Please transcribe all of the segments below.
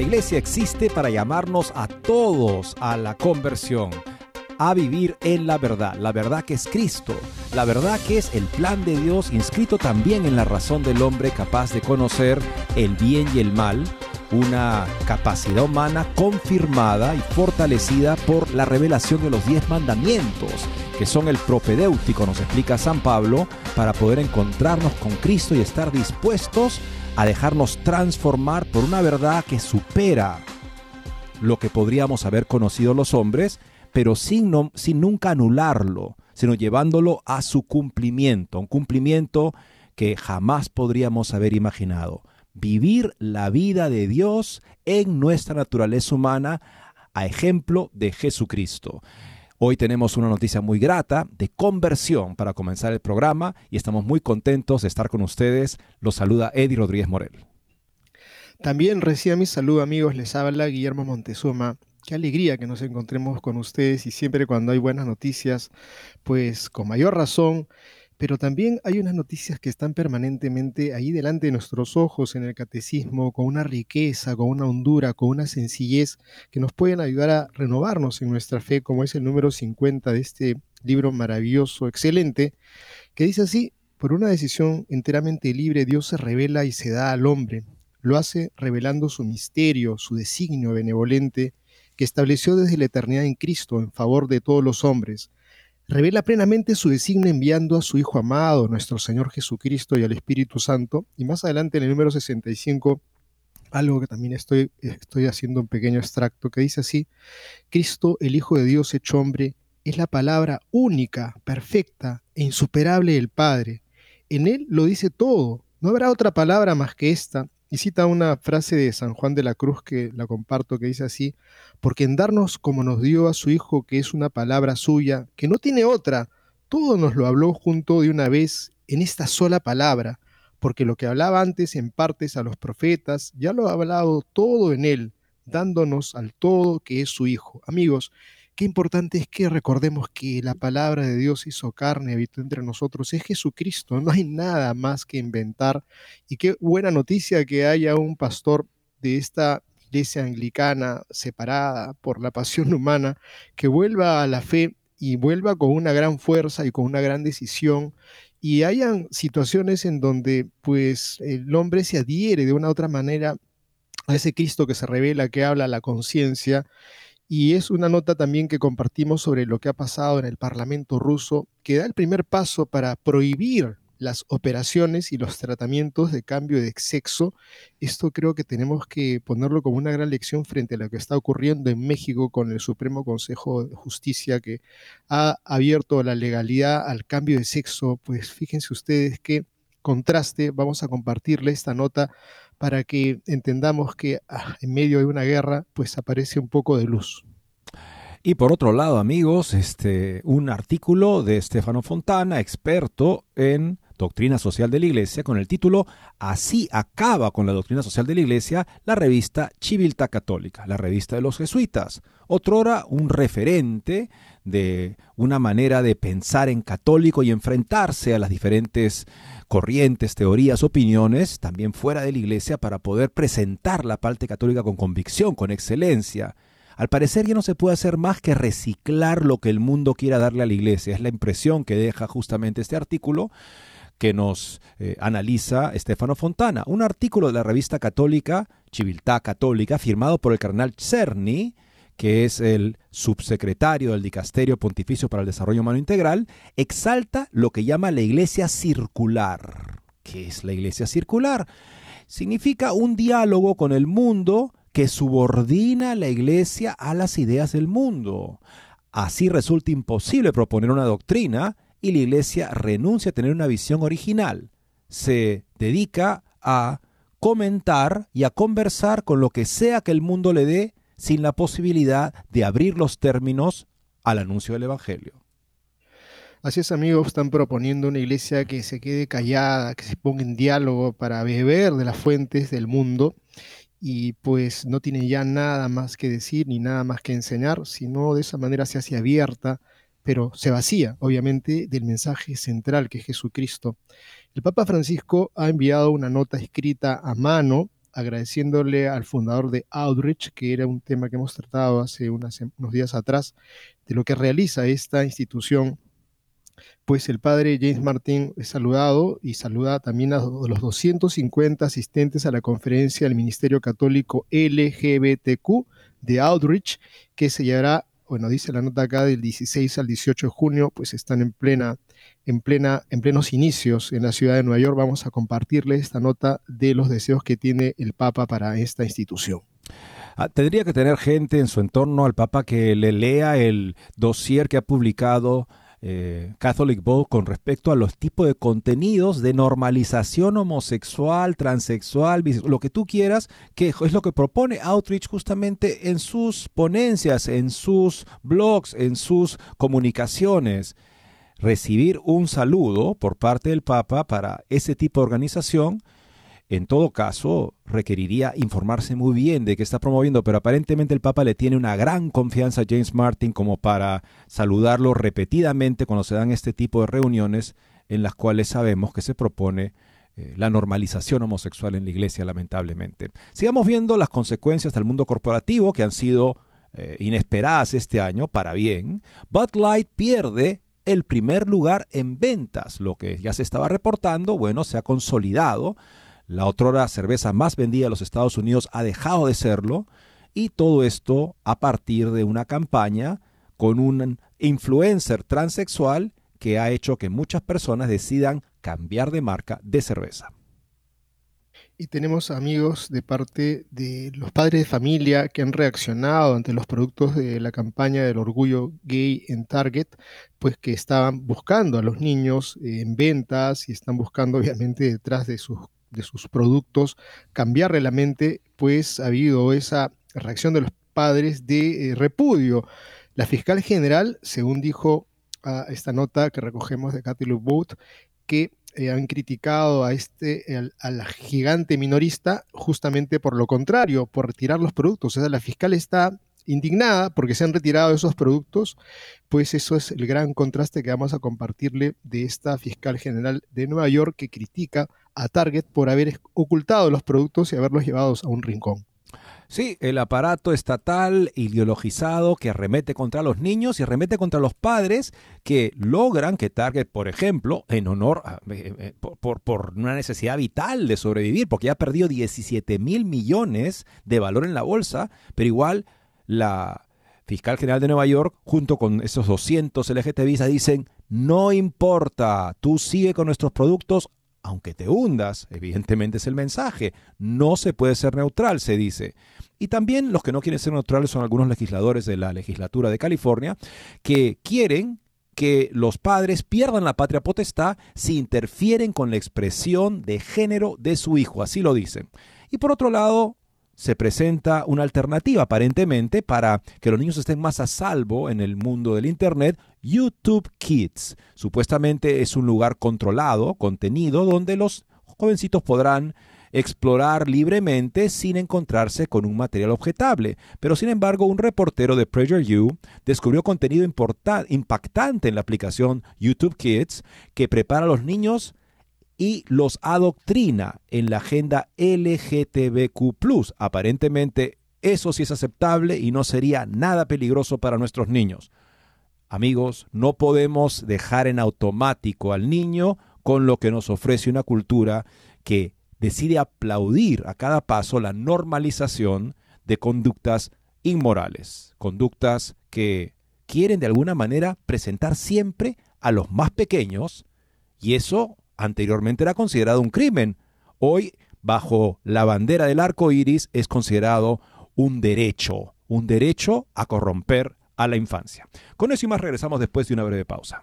La iglesia existe para llamarnos a todos a la conversión, a vivir en la verdad, la verdad que es Cristo, la verdad que es el plan de Dios inscrito también en la razón del hombre capaz de conocer el bien y el mal, una capacidad humana confirmada y fortalecida por la revelación de los diez mandamientos, que son el propedéutico, nos explica San Pablo, para poder encontrarnos con Cristo y estar dispuestos a dejarnos transformar por una verdad que supera lo que podríamos haber conocido los hombres, pero sin, sin nunca anularlo, sino llevándolo a su cumplimiento, un cumplimiento que jamás podríamos haber imaginado vivir la vida de Dios en nuestra naturaleza humana a ejemplo de Jesucristo. Hoy tenemos una noticia muy grata de conversión para comenzar el programa y estamos muy contentos de estar con ustedes. Los saluda Eddie Rodríguez Morel. También reciba mi saludo amigos, les habla Guillermo Montezuma. Qué alegría que nos encontremos con ustedes y siempre cuando hay buenas noticias, pues con mayor razón pero también hay unas noticias que están permanentemente ahí delante de nuestros ojos en el catecismo, con una riqueza, con una hondura, con una sencillez que nos pueden ayudar a renovarnos en nuestra fe, como es el número 50 de este libro maravilloso, excelente, que dice así, por una decisión enteramente libre, Dios se revela y se da al hombre. Lo hace revelando su misterio, su designio benevolente, que estableció desde la eternidad en Cristo en favor de todos los hombres revela plenamente su designio enviando a su Hijo amado, nuestro Señor Jesucristo y al Espíritu Santo. Y más adelante en el número 65, algo que también estoy, estoy haciendo un pequeño extracto, que dice así, Cristo, el Hijo de Dios hecho hombre, es la palabra única, perfecta e insuperable del Padre. En Él lo dice todo. No habrá otra palabra más que esta, y cita una frase de San Juan de la Cruz que la comparto, que dice así, porque en darnos como nos dio a su Hijo, que es una palabra suya, que no tiene otra, todo nos lo habló junto de una vez en esta sola palabra, porque lo que hablaba antes en partes a los profetas, ya lo ha hablado todo en él, dándonos al todo que es su Hijo. Amigos, qué importante es que recordemos que la palabra de Dios hizo carne, habitó entre nosotros, es Jesucristo, no hay nada más que inventar. Y qué buena noticia que haya un pastor de esta iglesia anglicana separada por la pasión humana, que vuelva a la fe y vuelva con una gran fuerza y con una gran decisión y hayan situaciones en donde pues el hombre se adhiere de una u otra manera a ese Cristo que se revela, que habla a la conciencia y es una nota también que compartimos sobre lo que ha pasado en el Parlamento ruso, que da el primer paso para prohibir las operaciones y los tratamientos de cambio de sexo. Esto creo que tenemos que ponerlo como una gran lección frente a lo que está ocurriendo en México con el Supremo Consejo de Justicia que ha abierto la legalidad al cambio de sexo. Pues fíjense ustedes qué contraste. Vamos a compartirle esta nota para que entendamos que ah, en medio de una guerra pues aparece un poco de luz. Y por otro lado, amigos, este, un artículo de Stefano Fontana, experto en doctrina social de la Iglesia, con el título Así acaba con la doctrina social de la Iglesia la revista Civiltà Católica, la revista de los jesuitas. Otrora un referente de una manera de pensar en católico y enfrentarse a las diferentes corrientes, teorías, opiniones, también fuera de la iglesia, para poder presentar la parte católica con convicción, con excelencia. Al parecer ya no se puede hacer más que reciclar lo que el mundo quiera darle a la iglesia. Es la impresión que deja justamente este artículo que nos eh, analiza Stefano Fontana. Un artículo de la revista católica, Civiltà Católica, firmado por el cardenal Cerny, que es el subsecretario del Dicasterio Pontificio para el Desarrollo Humano Integral, exalta lo que llama la iglesia circular. ¿Qué es la iglesia circular? Significa un diálogo con el mundo que subordina la iglesia a las ideas del mundo. Así resulta imposible proponer una doctrina y la iglesia renuncia a tener una visión original. Se dedica a comentar y a conversar con lo que sea que el mundo le dé sin la posibilidad de abrir los términos al anuncio del Evangelio. Así es, amigos, están proponiendo una iglesia que se quede callada, que se ponga en diálogo para beber de las fuentes del mundo y pues no tiene ya nada más que decir ni nada más que enseñar, sino de esa manera se hace abierta, pero se vacía, obviamente, del mensaje central que es Jesucristo. El Papa Francisco ha enviado una nota escrita a mano agradeciéndole al fundador de Outreach, que era un tema que hemos tratado hace unos días atrás, de lo que realiza esta institución. Pues el padre James Martin es saludado y saluda también a los 250 asistentes a la conferencia del Ministerio Católico LGBTQ de Outreach, que se llevará, bueno, dice la nota acá, del 16 al 18 de junio, pues están en plena en, plena, en plenos inicios en la ciudad de Nueva York, vamos a compartirle esta nota de los deseos que tiene el Papa para esta institución. Ah, tendría que tener gente en su entorno al Papa que le lea el dossier que ha publicado eh, Catholic Bowl con respecto a los tipos de contenidos de normalización homosexual, transexual, lo que tú quieras, que es lo que propone Outreach justamente en sus ponencias, en sus blogs, en sus comunicaciones recibir un saludo por parte del Papa para ese tipo de organización, en todo caso, requeriría informarse muy bien de qué está promoviendo, pero aparentemente el Papa le tiene una gran confianza a James Martin como para saludarlo repetidamente cuando se dan este tipo de reuniones en las cuales sabemos que se propone eh, la normalización homosexual en la iglesia, lamentablemente. Sigamos viendo las consecuencias del mundo corporativo que han sido eh, inesperadas este año, para bien. Bud Light pierde el primer lugar en ventas. Lo que ya se estaba reportando, bueno, se ha consolidado. La otrora cerveza más vendida de los Estados Unidos ha dejado de serlo. Y todo esto a partir de una campaña con un influencer transexual que ha hecho que muchas personas decidan cambiar de marca de cerveza. Y tenemos amigos de parte de los padres de familia que han reaccionado ante los productos de la campaña del orgullo gay en Target, pues que estaban buscando a los niños en ventas y están buscando obviamente detrás de sus, de sus productos cambiarle la mente, pues ha habido esa reacción de los padres de eh, repudio. La fiscal general, según dijo a esta nota que recogemos de Cathy Boat, que eh, han criticado a este, al, gigante minorista justamente por lo contrario, por retirar los productos. O sea, la fiscal está indignada porque se han retirado esos productos, pues eso es el gran contraste que vamos a compartirle de esta fiscal general de Nueva York que critica a Target por haber ocultado los productos y haberlos llevados a un rincón. Sí, el aparato estatal ideologizado que arremete contra los niños y arremete contra los padres que logran que Target, por ejemplo, en honor, a, eh, eh, por, por, una necesidad vital de sobrevivir, porque ya ha perdido 17 mil millones de valor en la bolsa, pero igual la fiscal general de Nueva York, junto con esos 200 LGTBs, dicen, no importa, tú sigue con nuestros productos, aunque te hundas, evidentemente es el mensaje, no se puede ser neutral, se dice. Y también los que no quieren ser neutrales son algunos legisladores de la legislatura de California que quieren que los padres pierdan la patria potestad si interfieren con la expresión de género de su hijo, así lo dicen. Y por otro lado, se presenta una alternativa aparentemente para que los niños estén más a salvo en el mundo del Internet, YouTube Kids. Supuestamente es un lugar controlado, contenido, donde los jovencitos podrán explorar libremente sin encontrarse con un material objetable. Pero sin embargo, un reportero de PragerU descubrió contenido impactante en la aplicación YouTube Kids que prepara a los niños y los adoctrina en la agenda LGTBQ. Aparentemente eso sí es aceptable y no sería nada peligroso para nuestros niños. Amigos, no podemos dejar en automático al niño con lo que nos ofrece una cultura que decide aplaudir a cada paso la normalización de conductas inmorales, conductas que quieren de alguna manera presentar siempre a los más pequeños y eso anteriormente era considerado un crimen. Hoy, bajo la bandera del arco iris, es considerado un derecho, un derecho a corromper a la infancia. Con eso y más regresamos después de una breve pausa.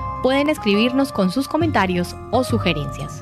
pueden escribirnos con sus comentarios o sugerencias.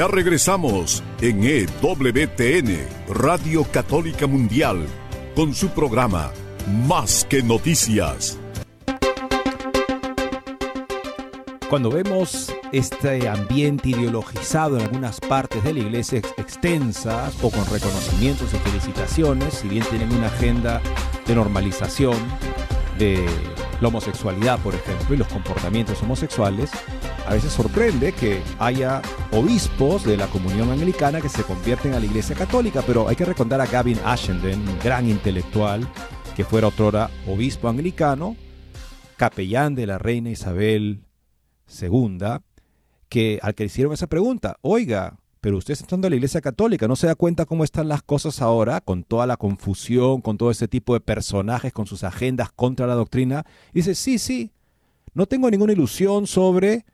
Ya regresamos en EWTN, Radio Católica Mundial, con su programa Más que Noticias. Cuando vemos este ambiente ideologizado en algunas partes de la iglesia ex- extensas o con reconocimientos y felicitaciones, si bien tienen una agenda de normalización de la homosexualidad, por ejemplo, y los comportamientos homosexuales, a veces sorprende que haya obispos de la comunión anglicana que se convierten a la iglesia católica, pero hay que recordar a Gavin Ashenden, un gran intelectual que fuera otrora obispo anglicano, capellán de la reina Isabel segunda, que al que le hicieron esa pregunta, oiga, pero usted está entrando a la iglesia católica, ¿no se da cuenta cómo están las cosas ahora, con toda la confusión, con todo ese tipo de personajes, con sus agendas contra la doctrina? Y dice, sí, sí, no tengo ninguna ilusión sobre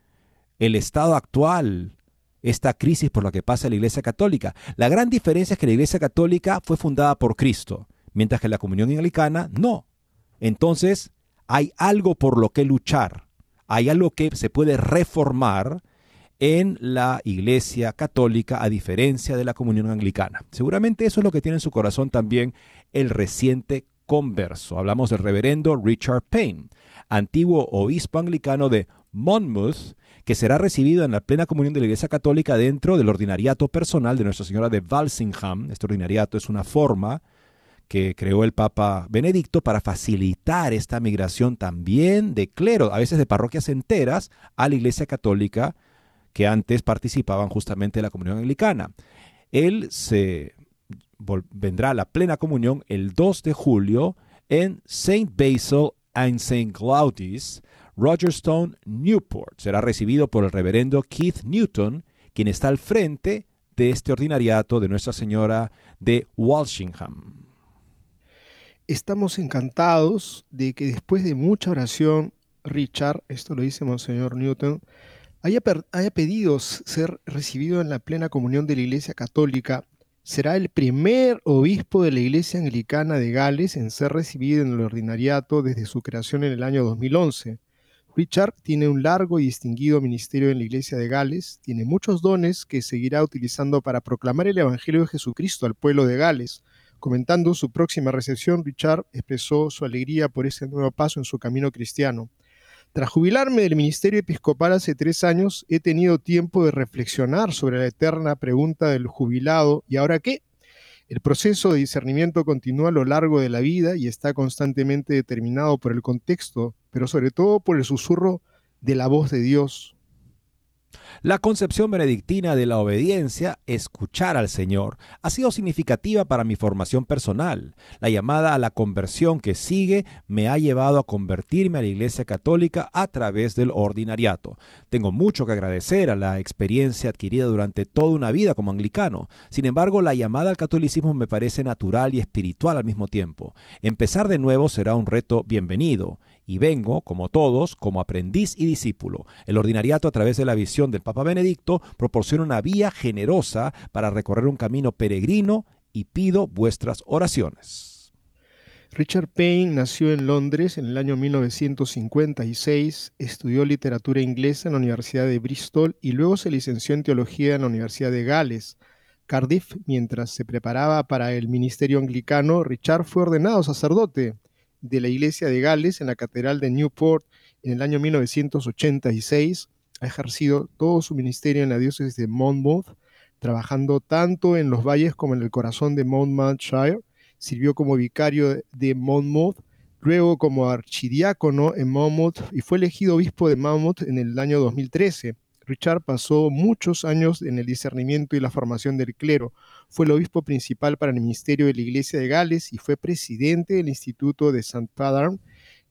el estado actual, esta crisis por la que pasa la iglesia católica. La gran diferencia es que la iglesia católica fue fundada por Cristo, mientras que la comunión anglicana no. Entonces, hay algo por lo que luchar hay algo que se puede reformar en la Iglesia Católica a diferencia de la comunión anglicana. Seguramente eso es lo que tiene en su corazón también el reciente converso. Hablamos del reverendo Richard Payne, antiguo obispo anglicano de Monmouth, que será recibido en la plena comunión de la Iglesia Católica dentro del ordinariato personal de Nuestra Señora de Walsingham. Este ordinariato es una forma que creó el Papa Benedicto para facilitar esta migración también de clero, a veces de parroquias enteras, a la Iglesia Católica que antes participaban justamente de la comunión anglicana. Él se vendrá a la plena comunión el 2 de julio en St. Basil and St. Claudis, Rogerstone, Newport. Será recibido por el reverendo Keith Newton, quien está al frente de este ordinariato de Nuestra Señora de Walsingham. Estamos encantados de que después de mucha oración, Richard, esto lo dice Monseñor Newton, haya, haya, pedido ser recibido en la plena comunión de la Iglesia Católica. Será el primer obispo de la Iglesia Anglicana de Gales en ser recibido en el ordinariato desde su creación en el año 2011. Richard tiene un largo y distinguido ministerio en la Iglesia de Gales, tiene muchos dones que seguirá utilizando para proclamar el Evangelio de Jesucristo al pueblo de Gales. Comentando su próxima recepción, Richard expresó su alegría por este nuevo paso en su camino cristiano. Tras jubilarme del ministerio episcopal hace tres años, he tenido tiempo de reflexionar sobre la eterna pregunta del jubilado ¿y ahora qué? El proceso de discernimiento continúa a lo largo de la vida y está constantemente determinado por el contexto, pero sobre todo por el susurro de la voz de Dios. La concepción benedictina de la obediencia, escuchar al Señor, ha sido significativa para mi formación personal. La llamada a la conversión que sigue me ha llevado a convertirme a la Iglesia Católica a través del ordinariato. Tengo mucho que agradecer a la experiencia adquirida durante toda una vida como anglicano. Sin embargo, la llamada al catolicismo me parece natural y espiritual al mismo tiempo. Empezar de nuevo será un reto bienvenido y vengo, como todos, como aprendiz y discípulo. El ordinariato, a través de la visión del Papa Benedicto, proporciona una vía generosa para recorrer un camino peregrino y pido vuestras oraciones. Richard Payne nació en Londres en el año 1956, estudió literatura inglesa en la Universidad de Bristol y luego se licenció en teología en la Universidad de Gales. Cardiff, mientras se preparaba para el ministerio anglicano, Richard fue ordenado sacerdote de la Iglesia de Gales en la Catedral de Newport en el año 1986. Ha ejercido todo su ministerio en la diócesis de Monmouth, trabajando tanto en los valles como en el corazón de Monmouthshire. Sirvió como vicario de Monmouth, luego como archidiácono en Monmouth y fue elegido obispo de Monmouth en el año 2013. Richard pasó muchos años en el discernimiento y la formación del clero. Fue el obispo principal para el ministerio de la Iglesia de Gales y fue presidente del Instituto de St. Padarn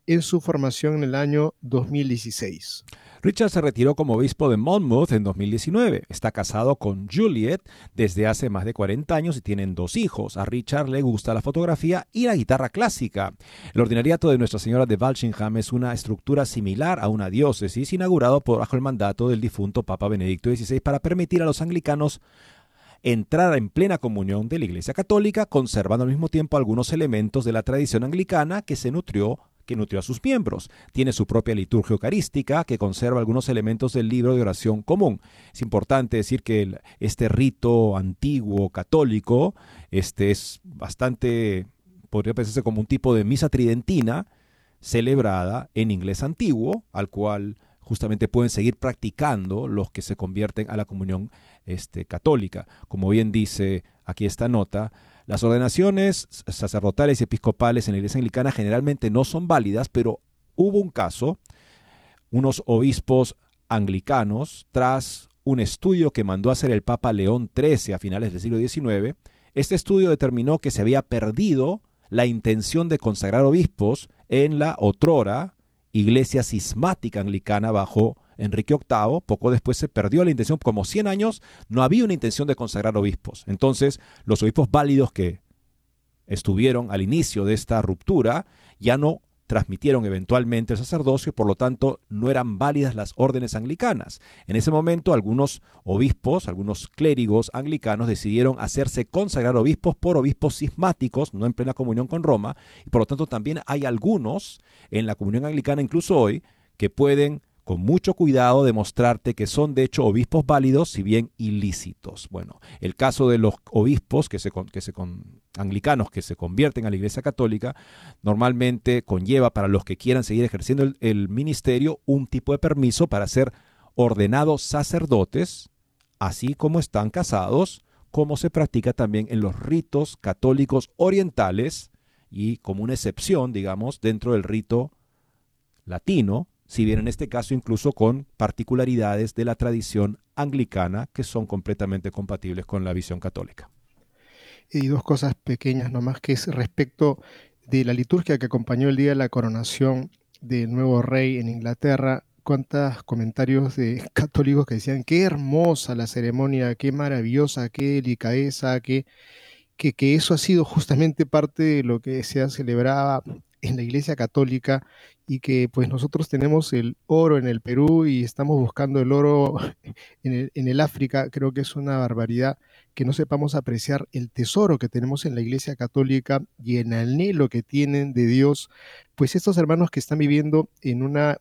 en su formación en el año 2016. Richard se retiró como obispo de Monmouth en 2019. Está casado con Juliet desde hace más de 40 años y tienen dos hijos. A Richard le gusta la fotografía y la guitarra clásica. El ordinariato de Nuestra Señora de Walsingham es una estructura similar a una diócesis inaugurado por bajo el mandato del difunto Papa Benedicto XVI para permitir a los anglicanos entrar en plena comunión de la Iglesia Católica, conservando al mismo tiempo algunos elementos de la tradición anglicana que se nutrió que nutrió a sus miembros. Tiene su propia liturgia eucarística que conserva algunos elementos del libro de oración común. Es importante decir que este rito antiguo católico este es bastante, podría pensarse como un tipo de misa tridentina celebrada en inglés antiguo, al cual justamente pueden seguir practicando los que se convierten a la comunión este, católica. Como bien dice aquí esta nota, las ordenaciones sacerdotales y episcopales en la iglesia anglicana generalmente no son válidas, pero hubo un caso, unos obispos anglicanos, tras un estudio que mandó a hacer el Papa León XIII a finales del siglo XIX, este estudio determinó que se había perdido la intención de consagrar obispos en la otrora iglesia cismática anglicana bajo Enrique VIII, poco después se perdió la intención, como 100 años no había una intención de consagrar obispos. Entonces, los obispos válidos que estuvieron al inicio de esta ruptura ya no transmitieron eventualmente el sacerdocio, por lo tanto no eran válidas las órdenes anglicanas. En ese momento algunos obispos, algunos clérigos anglicanos decidieron hacerse consagrar obispos por obispos cismáticos, no en plena comunión con Roma, y por lo tanto también hay algunos en la comunión anglicana, incluso hoy, que pueden con mucho cuidado demostrarte que son de hecho obispos válidos, si bien ilícitos. Bueno, el caso de los obispos que se, que se anglicanos que se convierten a la Iglesia Católica normalmente conlleva para los que quieran seguir ejerciendo el, el ministerio un tipo de permiso para ser ordenados sacerdotes, así como están casados, como se practica también en los ritos católicos orientales y como una excepción, digamos, dentro del rito latino, si bien en este caso incluso con particularidades de la tradición anglicana que son completamente compatibles con la visión católica. Y dos cosas pequeñas nomás, que es respecto de la liturgia que acompañó el día de la coronación del nuevo rey en Inglaterra, cuántos comentarios de católicos que decían, qué hermosa la ceremonia, qué maravillosa, qué delicadeza, qué, que, que eso ha sido justamente parte de lo que se ha celebrado en la Iglesia Católica y que pues nosotros tenemos el oro en el Perú y estamos buscando el oro en el, en el, África, creo que es una barbaridad que no sepamos apreciar el tesoro que tenemos en la Iglesia Católica y el anhelo que tienen de Dios, pues estos hermanos que están viviendo en una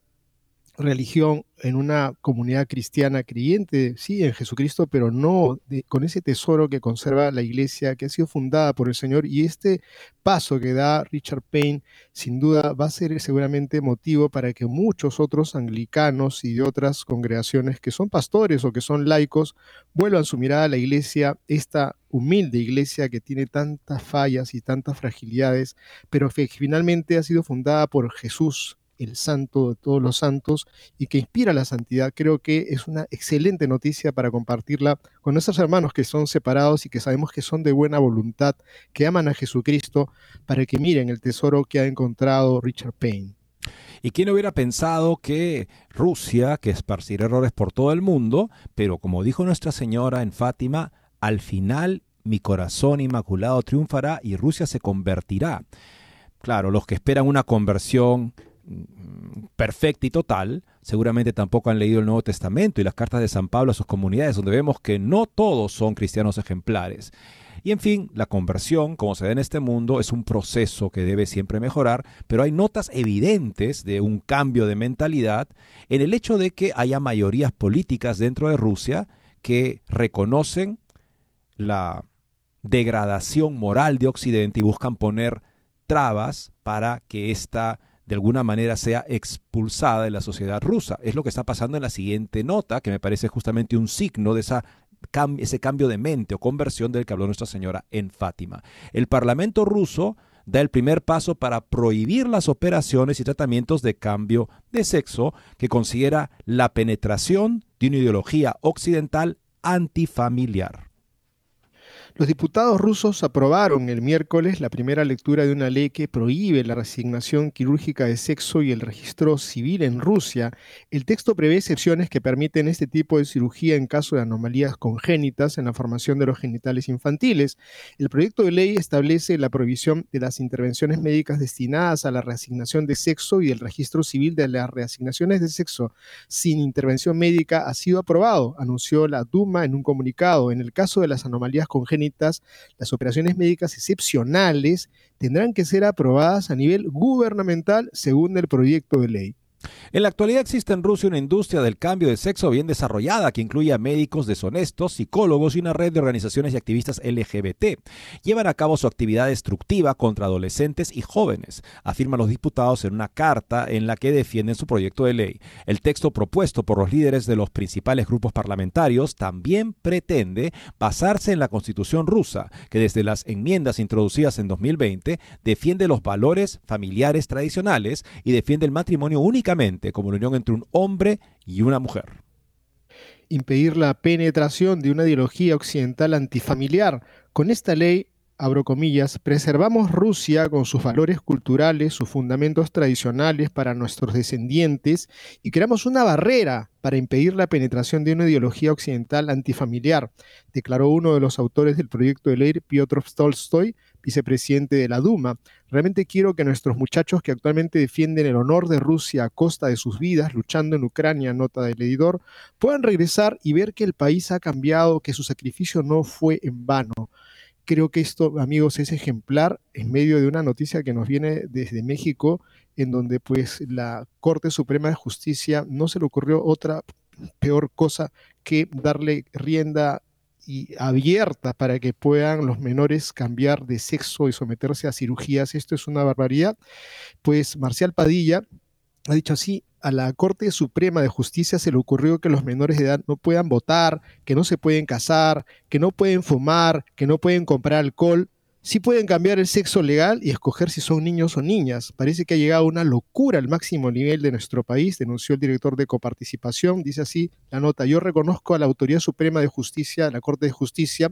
religión, en una comunidad cristiana creyente, sí, en Jesucristo, pero no con ese tesoro que conserva la iglesia, que ha sido fundada por el Señor. Y este paso que da Richard Payne, sin duda, va a ser seguramente motivo para que muchos otros anglicanos y de otras congregaciones que son pastores o que son laicos vuelvan su mirada a la iglesia, esta humilde iglesia que tiene tantas fallas y tantas fragilidades, pero que finalmente ha sido fundada por Jesús el santo de todos los santos y que inspira la santidad, creo que es una excelente noticia para compartirla con nuestros hermanos que son separados y que sabemos que son de buena voluntad, que aman a Jesucristo, para que miren el tesoro que ha encontrado Richard Payne. ¿Y quién hubiera pensado que Rusia, que esparcirá errores por todo el mundo, pero como dijo Nuestra Señora en Fátima, al final mi corazón inmaculado triunfará y Rusia se convertirá? Claro, los que esperan una conversión perfecta y total, seguramente tampoco han leído el Nuevo Testamento y las cartas de San Pablo a sus comunidades, donde vemos que no todos son cristianos ejemplares. Y en fin, la conversión, como se da en este mundo, es un proceso que debe siempre mejorar, pero hay notas evidentes de un cambio de mentalidad en el hecho de que haya mayorías políticas dentro de Rusia que reconocen la degradación moral de Occidente y buscan poner trabas para que ésta de alguna manera sea expulsada de la sociedad rusa. Es lo que está pasando en la siguiente nota, que me parece justamente un signo de esa ese cambio de mente o conversión del que habló Nuestra Señora en Fátima. El Parlamento ruso da el primer paso para prohibir las operaciones y tratamientos de cambio de sexo que considera la penetración de una ideología occidental antifamiliar. Los diputados rusos aprobaron el miércoles la primera lectura de una ley que prohíbe la resignación quirúrgica de sexo y el registro civil en Rusia. El texto prevé excepciones que permiten este tipo de cirugía en caso de anomalías congénitas en la formación de los genitales infantiles. El proyecto de ley establece la prohibición de las intervenciones médicas destinadas a la reasignación de sexo y el registro civil de las reasignaciones de sexo sin intervención médica ha sido aprobado, anunció la Duma en un comunicado. En el caso de las anomalías congénitas, las operaciones médicas excepcionales tendrán que ser aprobadas a nivel gubernamental según el proyecto de ley. En la actualidad existe en Rusia una industria del cambio de sexo bien desarrollada que incluye a médicos deshonestos, psicólogos y una red de organizaciones y activistas LGBT. Llevan a cabo su actividad destructiva contra adolescentes y jóvenes, afirman los diputados en una carta en la que defienden su proyecto de ley. El texto propuesto por los líderes de los principales grupos parlamentarios también pretende basarse en la constitución rusa, que desde las enmiendas introducidas en 2020 defiende los valores familiares tradicionales y defiende el matrimonio únicamente como la unión entre un hombre y una mujer. Impedir la penetración de una ideología occidental antifamiliar. Con esta ley, abro comillas, preservamos Rusia con sus valores culturales, sus fundamentos tradicionales para nuestros descendientes y creamos una barrera para impedir la penetración de una ideología occidental antifamiliar, declaró uno de los autores del proyecto de ley, Piotr Tolstoy, vicepresidente de la Duma. Realmente quiero que nuestros muchachos que actualmente defienden el honor de Rusia a costa de sus vidas luchando en Ucrania, nota del editor, puedan regresar y ver que el país ha cambiado, que su sacrificio no fue en vano. Creo que esto, amigos, es ejemplar en medio de una noticia que nos viene desde México, en donde pues la Corte Suprema de Justicia no se le ocurrió otra peor cosa que darle rienda y abierta para que puedan los menores cambiar de sexo y someterse a cirugías. Esto es una barbaridad. Pues Marcial Padilla ha dicho así, a la Corte Suprema de Justicia se le ocurrió que los menores de edad no puedan votar, que no se pueden casar, que no pueden fumar, que no pueden comprar alcohol, sí pueden cambiar el sexo legal y escoger si son niños o niñas. Parece que ha llegado una locura al máximo nivel de nuestro país, denunció el director de coparticipación. Dice así la nota, yo reconozco a la Autoridad Suprema de Justicia, la Corte de Justicia,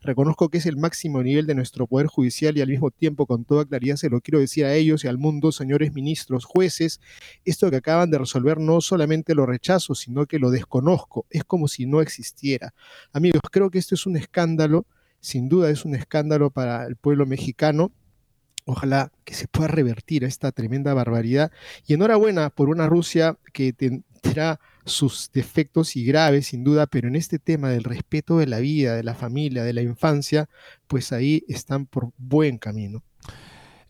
reconozco que es el máximo nivel de nuestro Poder Judicial y al mismo tiempo con toda claridad se lo quiero decir a ellos y al mundo, señores ministros, jueces, esto que acaban de resolver no solamente lo rechazo, sino que lo desconozco. Es como si no existiera. Amigos, creo que esto es un escándalo sin duda es un escándalo para el pueblo mexicano. Ojalá que se pueda revertir esta tremenda barbaridad. Y enhorabuena por una Rusia que tendrá sus defectos y graves, sin duda, pero en este tema del respeto de la vida, de la familia, de la infancia, pues ahí están por buen camino.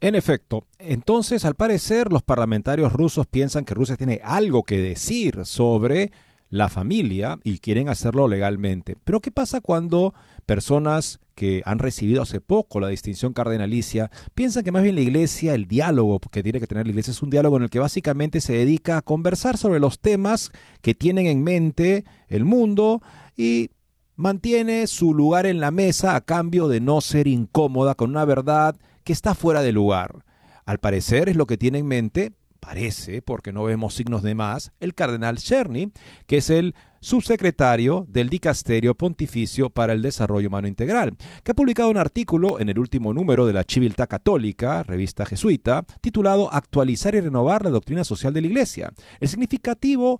En efecto, entonces al parecer los parlamentarios rusos piensan que Rusia tiene algo que decir sobre la familia y quieren hacerlo legalmente. Pero ¿qué pasa cuando personas que han recibido hace poco la distinción cardenalicia piensan que más bien la iglesia, el diálogo que tiene que tener la iglesia es un diálogo en el que básicamente se dedica a conversar sobre los temas que tienen en mente el mundo y mantiene su lugar en la mesa a cambio de no ser incómoda con una verdad que está fuera de lugar. Al parecer es lo que tiene en mente parece, porque no vemos signos de más, el cardenal Cherny, que es el subsecretario del Dicasterio Pontificio para el Desarrollo Humano Integral, que ha publicado un artículo en el último número de la Civiltà Católica, revista jesuita, titulado Actualizar y renovar la doctrina social de la Iglesia. El significativo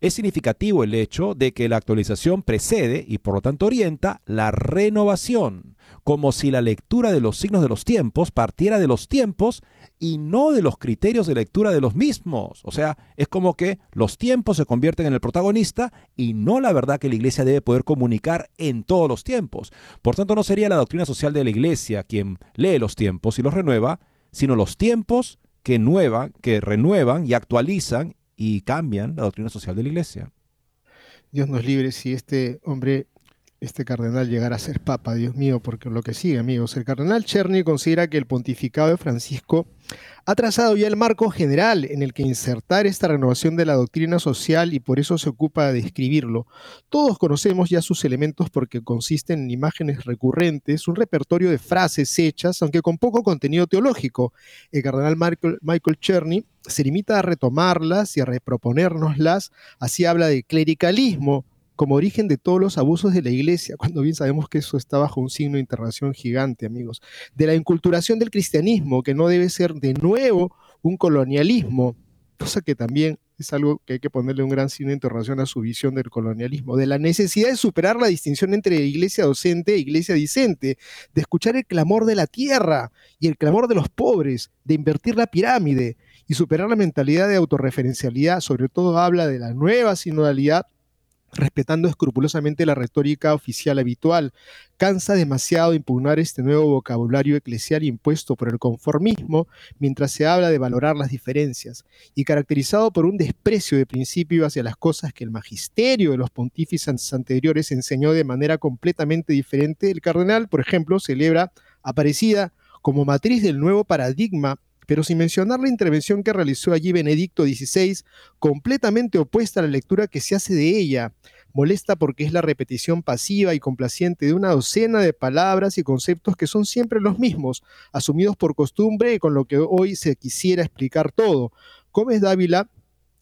es significativo el hecho de que la actualización precede y por lo tanto orienta la renovación, como si la lectura de los signos de los tiempos partiera de los tiempos y no de los criterios de lectura de los mismos. O sea, es como que los tiempos se convierten en el protagonista y no la verdad que la iglesia debe poder comunicar en todos los tiempos. Por tanto, no sería la doctrina social de la iglesia quien lee los tiempos y los renueva, sino los tiempos que, nuevan, que renuevan y actualizan y cambian la doctrina social de la iglesia. Dios nos libre si este hombre, este cardenal llegara a ser papa, Dios mío, porque lo que sigue, amigos, el cardenal Cherny considera que el pontificado de Francisco ha trazado ya el marco general en el que insertar esta renovación de la doctrina social y por eso se ocupa de escribirlo. Todos conocemos ya sus elementos porque consisten en imágenes recurrentes, un repertorio de frases hechas, aunque con poco contenido teológico. El cardenal Michael, Michael Cherny se limita a retomarlas y a reproponérnoslas, así habla de clericalismo, como origen de todos los abusos de la iglesia, cuando bien sabemos que eso está bajo un signo de interrogación gigante, amigos, de la inculturación del cristianismo, que no debe ser de nuevo un colonialismo, cosa que también es algo que hay que ponerle un gran signo de interrogación a su visión del colonialismo, de la necesidad de superar la distinción entre iglesia docente e iglesia dicente, de escuchar el clamor de la tierra y el clamor de los pobres, de invertir la pirámide y superar la mentalidad de autorreferencialidad, sobre todo habla de la nueva sinodalidad respetando escrupulosamente la retórica oficial habitual, cansa demasiado impugnar este nuevo vocabulario eclesial impuesto por el conformismo mientras se habla de valorar las diferencias, y caracterizado por un desprecio de principio hacia las cosas que el magisterio de los pontífices anteriores enseñó de manera completamente diferente, el cardenal, por ejemplo, celebra Aparecida como matriz del nuevo paradigma pero sin mencionar la intervención que realizó allí Benedicto XVI, completamente opuesta a la lectura que se hace de ella. Molesta porque es la repetición pasiva y complaciente de una docena de palabras y conceptos que son siempre los mismos, asumidos por costumbre y con lo que hoy se quisiera explicar todo. Gómez Dávila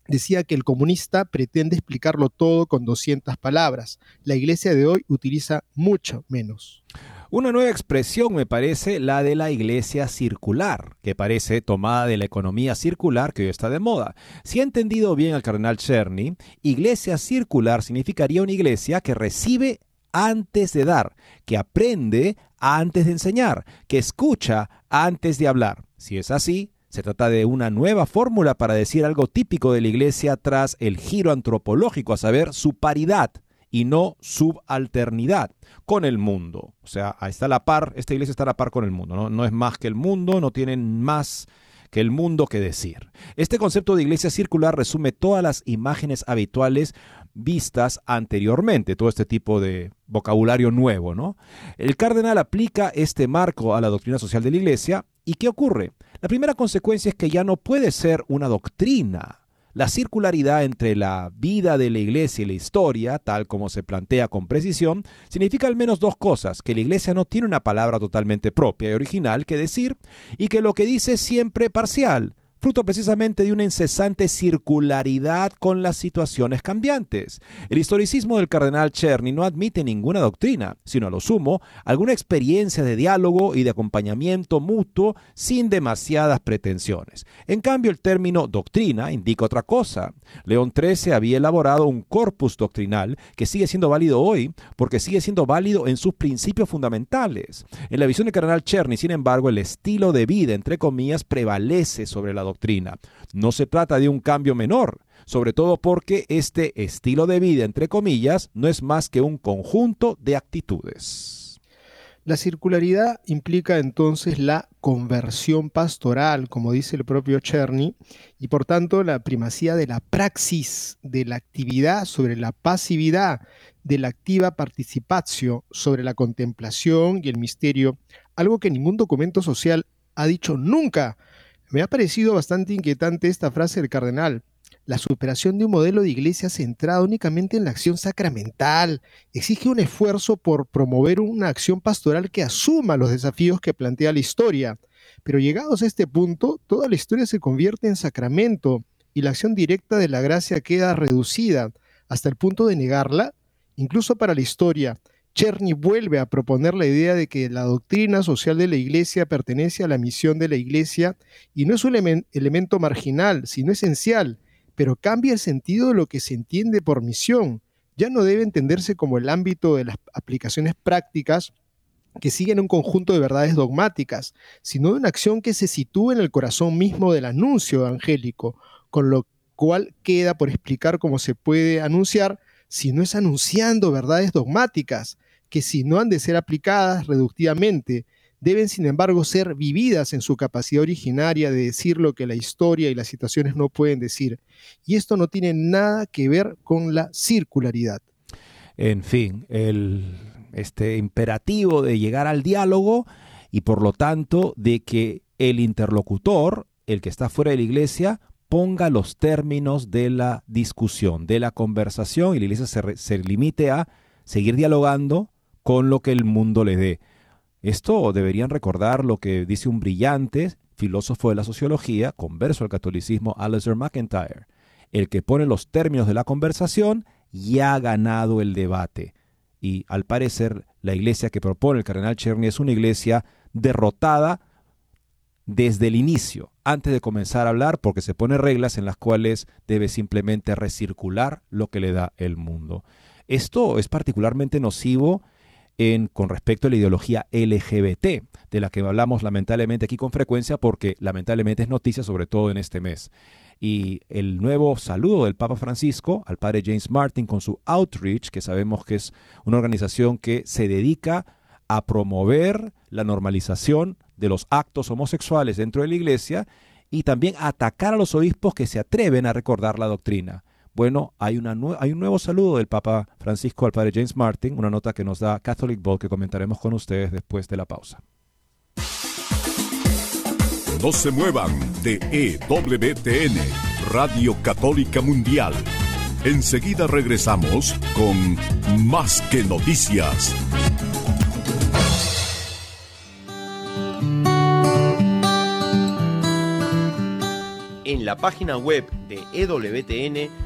decía que el comunista pretende explicarlo todo con 200 palabras. La iglesia de hoy utiliza mucho menos. Una nueva expresión me parece la de la iglesia circular, que parece tomada de la economía circular que hoy está de moda. Si he entendido bien al cardenal Cherny, iglesia circular significaría una iglesia que recibe antes de dar, que aprende antes de enseñar, que escucha antes de hablar. Si es así, se trata de una nueva fórmula para decir algo típico de la iglesia tras el giro antropológico, a saber, su paridad y no subalternidad con el mundo. O sea, está la par, esta iglesia está a la par con el mundo, ¿no? no es más que el mundo, no tienen más que el mundo que decir. Este concepto de iglesia circular resume todas las imágenes habituales vistas anteriormente, todo este tipo de vocabulario nuevo, ¿no? El cardenal aplica este marco a la doctrina social de la iglesia y ¿qué ocurre? La primera consecuencia es que ya no puede ser una doctrina, la circularidad entre la vida de la iglesia y la historia, tal como se plantea con precisión, significa al menos dos cosas, que la iglesia no tiene una palabra totalmente propia y original que decir, y que lo que dice es siempre parcial, fruto precisamente de una incesante circularidad con las situaciones cambiantes. El historicismo del cardenal Cherny no admite ninguna doctrina, sino a lo sumo alguna experiencia de diálogo y de acompañamiento mutuo sin demasiadas pretensiones. En cambio, el término doctrina indica otra cosa. León XIII había elaborado un corpus doctrinal que sigue siendo válido hoy porque sigue siendo válido en sus principios fundamentales. En la visión del cardenal Cherny, sin embargo, el estilo de vida, entre comillas, prevalece sobre la doctrina no se trata de un cambio menor, sobre todo porque este estilo de vida, entre comillas, no es más que un conjunto de actitudes. La circularidad implica entonces la conversión pastoral, como dice el propio Cherny, y por tanto la primacía de la praxis, de la actividad sobre la pasividad, de la activa participación sobre la contemplación y el misterio, algo que ningún documento social ha dicho nunca me ha parecido bastante inquietante esta frase del cardenal. La superación de un modelo de iglesia centrado únicamente en la acción sacramental exige un esfuerzo por promover una acción pastoral que asuma los desafíos que plantea la historia. Pero llegados a este punto, toda la historia se convierte en sacramento y la acción directa de la gracia queda reducida hasta el punto de negarla. Incluso para la historia, Cherny vuelve a proponer la idea de que la doctrina social de la Iglesia pertenece a la misión de la Iglesia y no es un elemento marginal, sino esencial, pero cambia el sentido de lo que se entiende por misión. Ya no debe entenderse como el ámbito de las aplicaciones prácticas que siguen un conjunto de verdades dogmáticas, sino de una acción que se sitúa en el corazón mismo del anuncio evangélico, con lo cual queda por explicar cómo se puede anunciar si no es anunciando verdades dogmáticas, que si no han de ser aplicadas reductivamente, deben sin embargo ser vividas en su capacidad originaria de decir lo que la historia y las situaciones no pueden decir. Y esto no tiene nada que ver con la circularidad. En fin, el este imperativo de llegar al diálogo y por lo tanto de que el interlocutor, el que está fuera de la iglesia, ponga los términos de la discusión, de la conversación y la iglesia se, se limite a seguir dialogando con lo que el mundo le dé. Esto deberían recordar lo que dice un brillante filósofo de la sociología, converso al catolicismo, Alistair McIntyre. El que pone los términos de la conversación ya ha ganado el debate. Y al parecer la iglesia que propone el cardenal Cherny es una iglesia derrotada desde el inicio, antes de comenzar a hablar, porque se pone reglas en las cuales debe simplemente recircular lo que le da el mundo. Esto es particularmente nocivo con respecto a la ideología LGBT, de la que hablamos lamentablemente aquí con frecuencia porque lamentablemente es noticia sobre todo en este mes. Y el nuevo saludo del Papa Francisco al padre James Martin con su Outreach, que sabemos que es una organización que se dedica a promover la normalización de los actos homosexuales dentro de la iglesia y también a atacar a los obispos que se atreven a recordar la doctrina. Bueno, hay, una hay un nuevo saludo del Papa Francisco al Padre James Martin, una nota que nos da Catholic Bowl que comentaremos con ustedes después de la pausa. No se muevan de EWTN, Radio Católica Mundial. Enseguida regresamos con Más que Noticias. En la página web de EWTN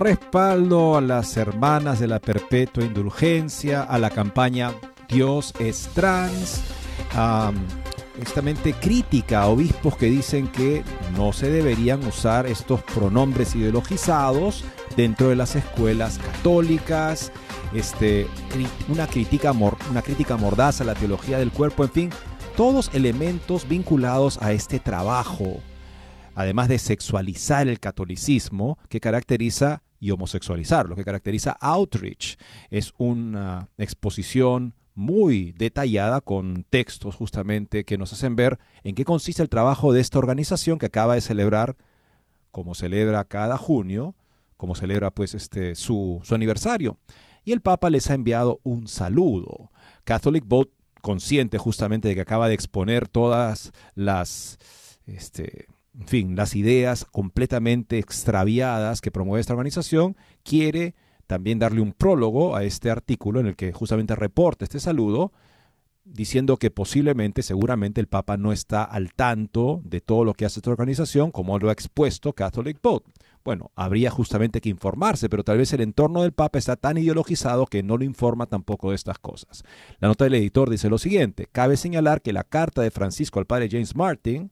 Respaldo a las hermanas de la perpetua indulgencia, a la campaña Dios es trans, justamente crítica a obispos que dicen que no se deberían usar estos pronombres ideologizados dentro de las escuelas católicas, este, una, crítica, una crítica mordaz a la teología del cuerpo, en fin, todos elementos vinculados a este trabajo, además de sexualizar el catolicismo que caracteriza y homosexualizar. Lo que caracteriza Outreach es una exposición muy detallada con textos justamente que nos hacen ver en qué consiste el trabajo de esta organización que acaba de celebrar, como celebra cada junio, como celebra pues este su, su aniversario. Y el Papa les ha enviado un saludo. Catholic Vote consciente justamente de que acaba de exponer todas las, este, en fin, las ideas completamente extraviadas que promueve esta organización, quiere también darle un prólogo a este artículo en el que justamente reporta este saludo, diciendo que posiblemente, seguramente el Papa no está al tanto de todo lo que hace esta organización, como lo ha expuesto Catholic Vote. Bueno, habría justamente que informarse, pero tal vez el entorno del Papa está tan ideologizado que no lo informa tampoco de estas cosas. La nota del editor dice lo siguiente, cabe señalar que la carta de Francisco al padre James Martin,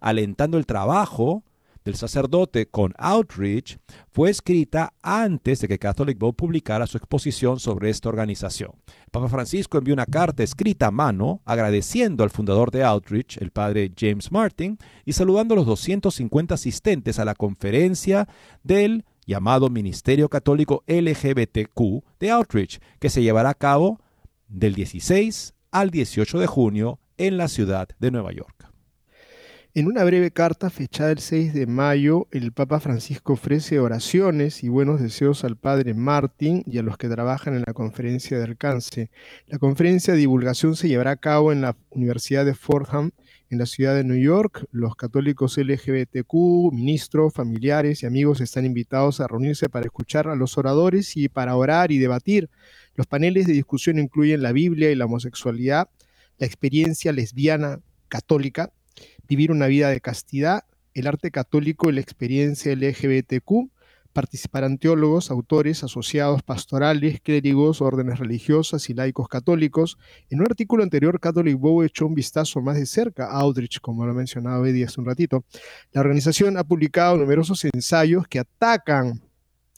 alentando el trabajo del sacerdote con Outreach fue escrita antes de que Catholic Vote publicara su exposición sobre esta organización. Papa Francisco envió una carta escrita a mano agradeciendo al fundador de Outreach, el padre James Martin, y saludando a los 250 asistentes a la conferencia del llamado Ministerio Católico LGBTQ de Outreach, que se llevará a cabo del 16 al 18 de junio en la ciudad de Nueva York. En una breve carta fechada el 6 de mayo, el Papa Francisco ofrece oraciones y buenos deseos al Padre Martín y a los que trabajan en la conferencia de alcance. La conferencia de divulgación se llevará a cabo en la Universidad de Fordham, en la ciudad de New York. Los católicos LGBTQ, ministros, familiares y amigos están invitados a reunirse para escuchar a los oradores y para orar y debatir. Los paneles de discusión incluyen la Biblia y la homosexualidad, la experiencia lesbiana católica, vivir una vida de castidad, el arte católico y la experiencia LGBTQ. Participarán teólogos, autores, asociados pastorales, clérigos, órdenes religiosas y laicos católicos. En un artículo anterior, Catholic Bow echó un vistazo más de cerca a Outreach, como lo ha mencionado Eddie hace un ratito. La organización ha publicado numerosos ensayos que atacan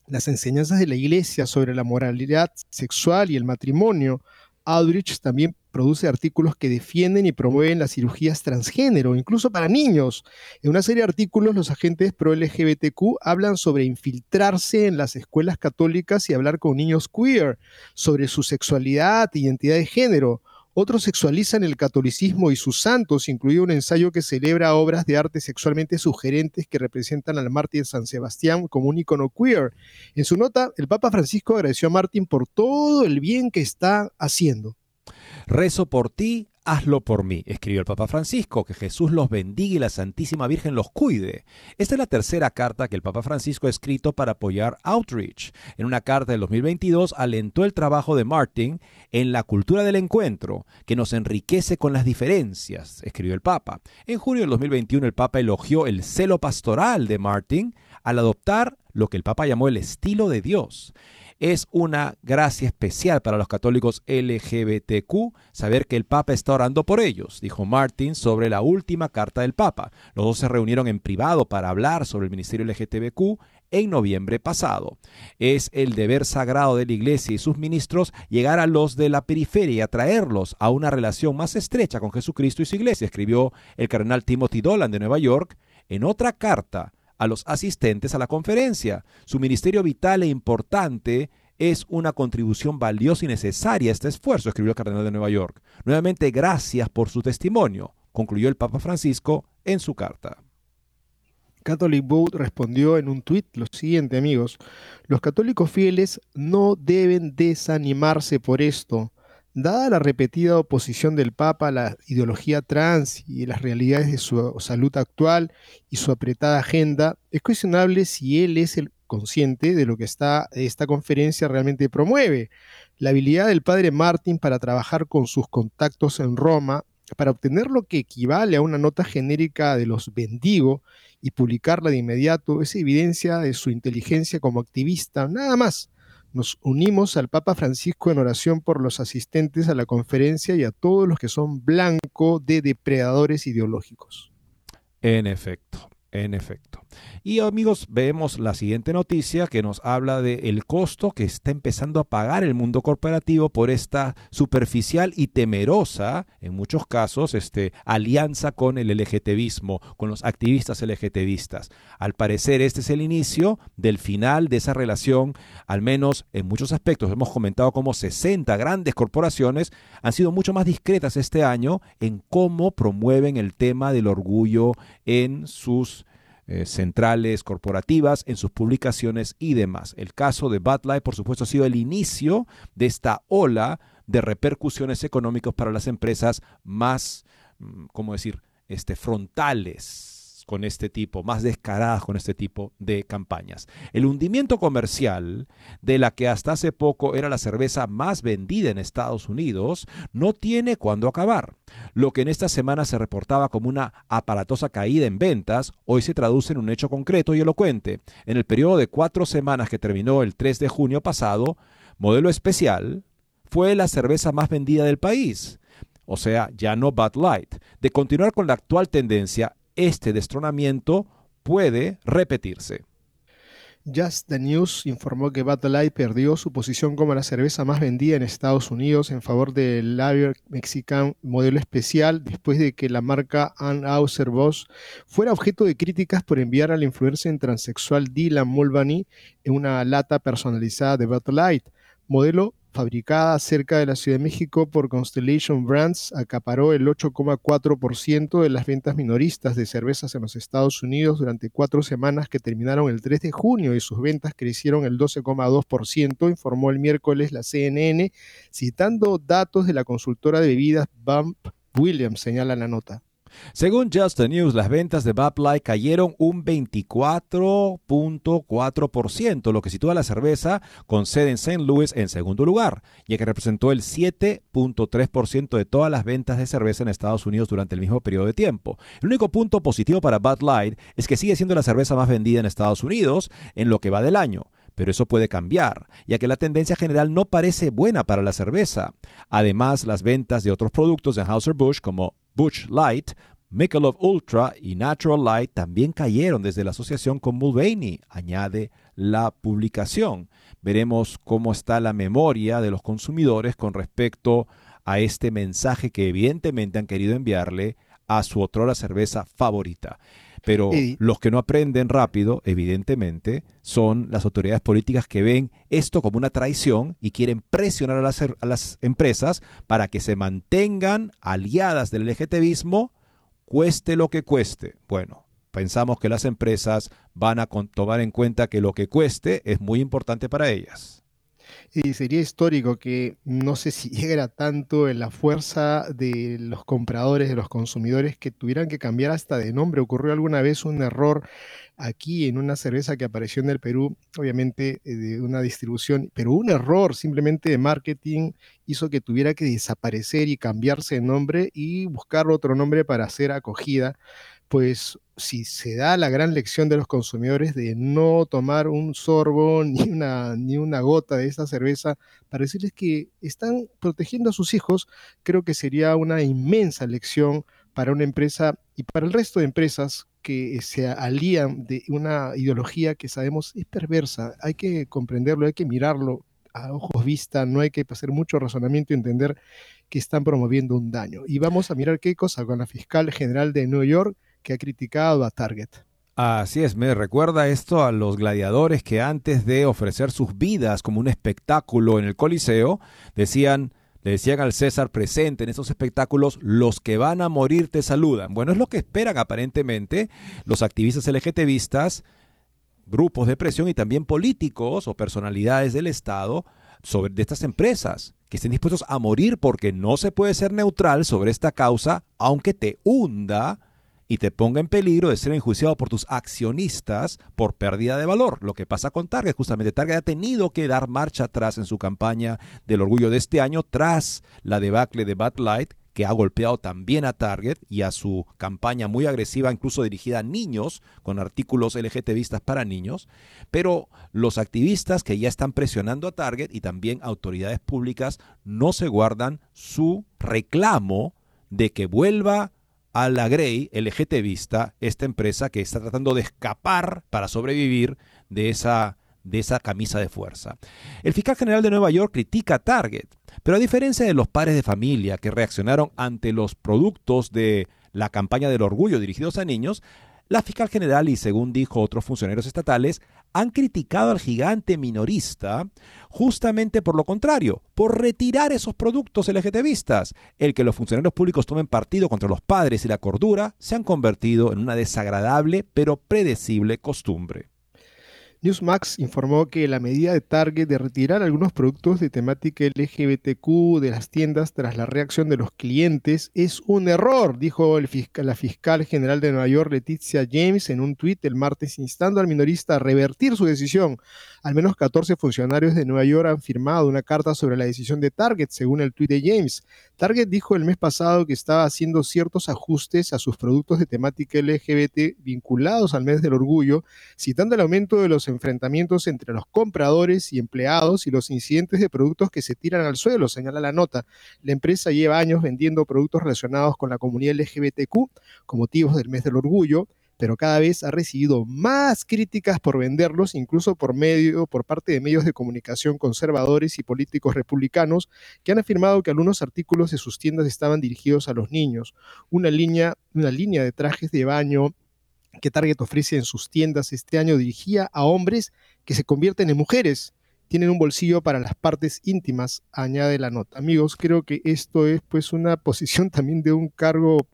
las enseñanzas de la Iglesia sobre la moralidad sexual y el matrimonio, Aldrich también produce artículos que defienden y promueven las cirugías transgénero, incluso para niños. En una serie de artículos, los agentes pro-LGBTQ hablan sobre infiltrarse en las escuelas católicas y hablar con niños queer, sobre su sexualidad identidad de género. Otros sexualizan el catolicismo y sus santos, incluido un ensayo que celebra obras de arte sexualmente sugerentes que representan al mártir San Sebastián como un icono queer. En su nota, el Papa Francisco agradeció a Martín por todo el bien que está haciendo. Rezo por ti, hazlo por mí, escribió el Papa Francisco, que Jesús los bendiga y la Santísima Virgen los cuide. Esta es la tercera carta que el Papa Francisco ha escrito para apoyar Outreach. En una carta del 2022 alentó el trabajo de Martin en la cultura del encuentro, que nos enriquece con las diferencias, escribió el Papa. En julio del 2021 el Papa elogió el celo pastoral de Martin al adoptar lo que el Papa llamó el estilo de Dios. Es una gracia especial para los católicos LGBTQ saber que el Papa está orando por ellos, dijo Martin sobre la última carta del Papa. Los dos se reunieron en privado para hablar sobre el ministerio LGBTQ en noviembre pasado. Es el deber sagrado de la Iglesia y sus ministros llegar a los de la periferia y atraerlos a una relación más estrecha con Jesucristo y su Iglesia, escribió el cardenal Timothy Dolan de Nueva York en otra carta a los asistentes a la conferencia. Su ministerio vital e importante es una contribución valiosa y necesaria a este esfuerzo, escribió el cardenal de Nueva York. Nuevamente, gracias por su testimonio, concluyó el Papa Francisco en su carta. Catholic Vote respondió en un tuit lo siguiente, amigos. Los católicos fieles no deben desanimarse por esto. Dada la repetida oposición del Papa a la ideología trans y las realidades de su salud actual y su apretada agenda, es cuestionable si él es el consciente de lo que esta conferencia realmente promueve. La habilidad del padre Martín para trabajar con sus contactos en Roma, para obtener lo que equivale a una nota genérica de los bendigo y publicarla de inmediato, es evidencia de su inteligencia como activista, nada más. Nos unimos al Papa Francisco en oración por los asistentes a la conferencia y a todos los que son blanco de depredadores ideológicos. En efecto, en efecto. Y amigos, vemos la siguiente noticia que nos habla del el costo que está empezando a pagar el mundo corporativo por esta superficial y temerosa, en muchos casos, este, alianza con el LGTBismo, con los activistas LGTBistas. Al parecer, este es el inicio del final de esa relación, al menos en muchos aspectos. Hemos comentado cómo 60 grandes corporaciones han sido mucho más discretas este año en cómo promueven el tema del orgullo en sus eh, centrales corporativas, en sus publicaciones y demás. El caso de Light, por supuesto, ha sido el inicio de esta ola de repercusiones económicas para las empresas más, mm, ¿cómo decir?, este, frontales con este tipo, más descaradas con este tipo de campañas. El hundimiento comercial, de la que hasta hace poco era la cerveza más vendida en Estados Unidos, no tiene cuándo acabar. Lo que en esta semana se reportaba como una aparatosa caída en ventas, hoy se traduce en un hecho concreto y elocuente. En el periodo de cuatro semanas que terminó el 3 de junio pasado, Modelo Especial fue la cerveza más vendida del país o sea, ya no Bud Light. De continuar con la actual tendencia, este destronamiento puede repetirse. Just the News informó que Bud Light perdió su posición como la cerveza más vendida en Estados Unidos en favor del Lager Mexican modelo especial después de que la marca Anheuser-Busch fuera objeto de críticas por enviar a la influencer transexual Dylan Mulvaney en una lata personalizada de Bud Light, modelo fabricada cerca de la Ciudad de México por Constellation Brands, acaparó el 8,4% de las ventas minoristas de cervezas en los Estados Unidos durante cuatro semanas que terminaron el 3 de junio y sus ventas crecieron el 12,2%, informó el miércoles la CNN, citando datos de la consultora de bebidas Bump Williams, señala la nota. Según Just the News, las ventas de Bud Light cayeron un 24.4%, lo que sitúa la cerveza con sede en St. Louis en segundo lugar, ya que representó el 7.3% de todas las ventas de cerveza en Estados Unidos durante el mismo periodo de tiempo. El único punto positivo para Bud Light es que sigue siendo la cerveza más vendida en Estados Unidos en lo que va del año pero eso puede cambiar, ya que la tendencia general no parece buena para la cerveza. Además, las ventas de otros productos de Anheuser-Busch como Busch Light, Michelob Ultra y Natural Light también cayeron desde la asociación con Mulvaney, añade la publicación. Veremos cómo está la memoria de los consumidores con respecto a este mensaje que evidentemente han querido enviarle a su otrora cerveza favorita. Pero los que no aprenden rápido, evidentemente, son las autoridades políticas que ven esto como una traición y quieren presionar a las, a las empresas para que se mantengan aliadas del LGTBismo, cueste lo que cueste. Bueno, pensamos que las empresas van a tomar en cuenta que lo que cueste es muy importante para ellas. Sería histórico que no sé si tanto en la fuerza de los compradores, de los consumidores, que tuvieran que cambiar hasta de nombre. Ocurrió alguna vez un error aquí en una cerveza que apareció en el Perú, obviamente eh, de una distribución, pero un error simplemente de marketing hizo que tuviera que desaparecer y cambiarse de nombre y buscar otro nombre para ser acogida pues si se da la gran lección de los consumidores de no tomar un sorbo ni una, ni una gota de esta cerveza para decirles que están protegiendo a sus hijos, creo que sería una inmensa lección para una empresa y para el resto de empresas que se alían de una ideología que sabemos es perversa. Hay que comprenderlo, hay que mirarlo a ojos vista, no hay que hacer mucho razonamiento y entender que están promoviendo un daño. Y vamos a mirar qué cosa con la fiscal general de Nueva York, que ha criticado a Target. Así es, me recuerda esto a los gladiadores que antes de ofrecer sus vidas como un espectáculo en el Coliseo, decían, le decían al César presente en esos espectáculos, los que van a morir te saludan. Bueno, es lo que esperan aparentemente los activistas LGTBistas, grupos de presión y también políticos o personalidades del Estado sobre de estas empresas que estén dispuestos a morir porque no se puede ser neutral sobre esta causa, aunque te hunda y te ponga en peligro de ser enjuiciado por tus accionistas por pérdida de valor. Lo que pasa con Target, justamente Target ha tenido que dar marcha atrás en su campaña del orgullo de este año tras la debacle de Bud Light que ha golpeado también a Target y a su campaña muy agresiva, incluso dirigida a niños, con artículos LGTBistas para niños, pero los activistas que ya están presionando a Target y también autoridades públicas no se guardan su reclamo de que vuelva a la Grey, LGTBista, esta empresa que está tratando de escapar para sobrevivir de esa, de esa camisa de fuerza. El fiscal general de Nueva York critica a Target, pero a diferencia de los padres de familia que reaccionaron ante los productos de la campaña del orgullo dirigidos a niños, la fiscal general y según dijo otros funcionarios estatales, han criticado al gigante minorista justamente por lo contrario, por retirar esos productos LGTBistas. El que los funcionarios públicos tomen partido contra los padres y la cordura se han convertido en una desagradable pero predecible costumbre. Newsmax informó que la medida de Target de retirar algunos productos de temática LGBTQ de las tiendas tras la reacción de los clientes es un error, dijo la fiscal general de Nueva York, Leticia James, en un tuit el martes, instando al minorista a revertir su decisión. Al menos 14 funcionarios de Nueva York han firmado una carta sobre la decisión de Target, según el tuit de James. Target dijo el mes pasado que estaba haciendo ciertos ajustes a sus productos de temática LGBT vinculados al mes del orgullo, citando el aumento de los enfrentamientos entre los compradores y empleados y los incidentes de productos que se tiran al suelo, señala la nota. La empresa lleva años vendiendo productos relacionados con la comunidad LGBTQ con motivos del mes del orgullo, pero cada vez ha recibido más críticas por venderlos, incluso por medio, por parte de medios de comunicación conservadores y políticos republicanos que han afirmado que algunos artículos de sus tiendas estaban dirigidos a los niños. Una línea, una línea de trajes de baño que Target ofrece en sus tiendas este año dirigía a hombres que se convierten en mujeres. Tienen un bolsillo para las partes íntimas, añade la nota. Amigos, creo que esto es pues una posición también de un cargo